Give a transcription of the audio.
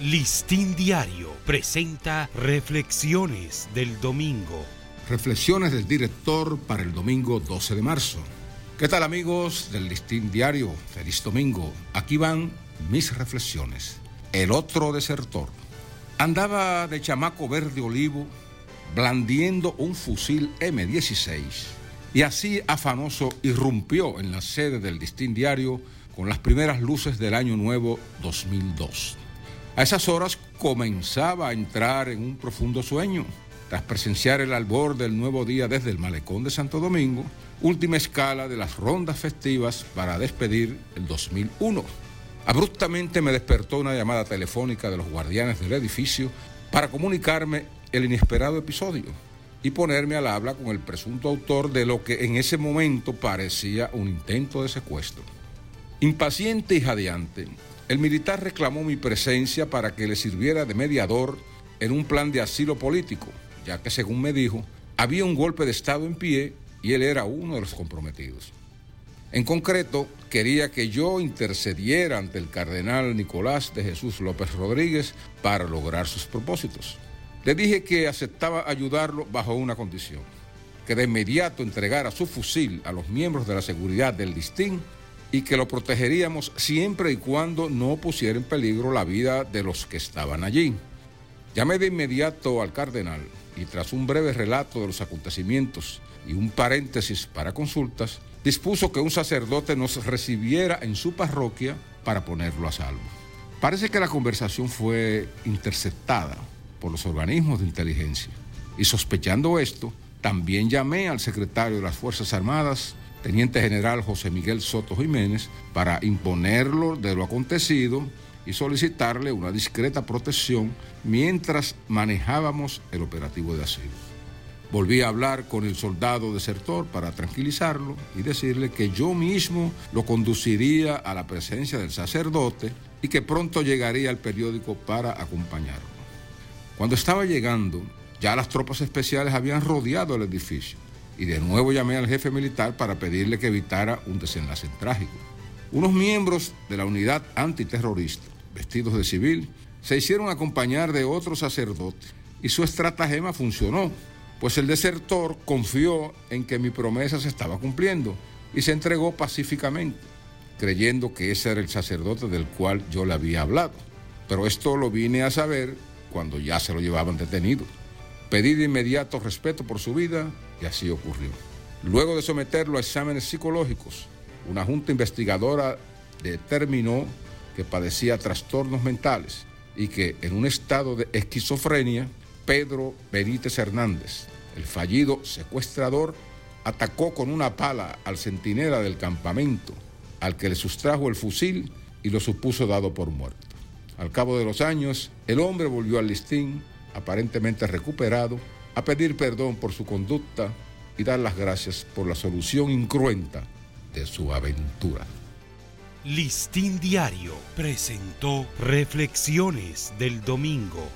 Listín Diario presenta Reflexiones del Domingo. Reflexiones del director para el domingo 12 de marzo. ¿Qué tal amigos del Listín Diario? Feliz domingo. Aquí van mis reflexiones. El otro desertor. Andaba de chamaco verde olivo, blandiendo un fusil M16, y así afanoso irrumpió en la sede del Listín Diario con las primeras luces del año nuevo 2002. A esas horas comenzaba a entrar en un profundo sueño. Tras presenciar el albor del nuevo día desde el malecón de Santo Domingo, última escala de las rondas festivas para despedir el 2001. Abruptamente me despertó una llamada telefónica de los guardianes del edificio para comunicarme el inesperado episodio y ponerme al habla con el presunto autor de lo que en ese momento parecía un intento de secuestro. Impaciente y jadeante, el militar reclamó mi presencia para que le sirviera de mediador en un plan de asilo político, ya que según me dijo, había un golpe de Estado en pie y él era uno de los comprometidos. En concreto, quería que yo intercediera ante el cardenal Nicolás de Jesús López Rodríguez para lograr sus propósitos. Le dije que aceptaba ayudarlo bajo una condición, que de inmediato entregara su fusil a los miembros de la seguridad del listín y que lo protegeríamos siempre y cuando no pusiera en peligro la vida de los que estaban allí. Llamé de inmediato al cardenal y tras un breve relato de los acontecimientos y un paréntesis para consultas, dispuso que un sacerdote nos recibiera en su parroquia para ponerlo a salvo. Parece que la conversación fue interceptada por los organismos de inteligencia y sospechando esto, también llamé al secretario de las Fuerzas Armadas teniente general José Miguel Soto Jiménez para imponerlo de lo acontecido y solicitarle una discreta protección mientras manejábamos el operativo de asilo. Volví a hablar con el soldado desertor para tranquilizarlo y decirle que yo mismo lo conduciría a la presencia del sacerdote y que pronto llegaría al periódico para acompañarlo. Cuando estaba llegando, ya las tropas especiales habían rodeado el edificio y de nuevo llamé al jefe militar para pedirle que evitara un desenlace trágico. Unos miembros de la unidad antiterrorista, vestidos de civil, se hicieron acompañar de otro sacerdote y su estratagema funcionó, pues el desertor confió en que mi promesa se estaba cumpliendo y se entregó pacíficamente, creyendo que ese era el sacerdote del cual yo le había hablado. Pero esto lo vine a saber cuando ya se lo llevaban detenido. Pedí de inmediato respeto por su vida y así ocurrió. Luego de someterlo a exámenes psicológicos, una junta investigadora determinó que padecía trastornos mentales y que en un estado de esquizofrenia, Pedro Benítez Hernández, el fallido secuestrador, atacó con una pala al centinela del campamento, al que le sustrajo el fusil y lo supuso dado por muerto. Al cabo de los años, el hombre volvió al listín aparentemente recuperado, a pedir perdón por su conducta y dar las gracias por la solución incruenta de su aventura. Listín Diario presentó Reflexiones del Domingo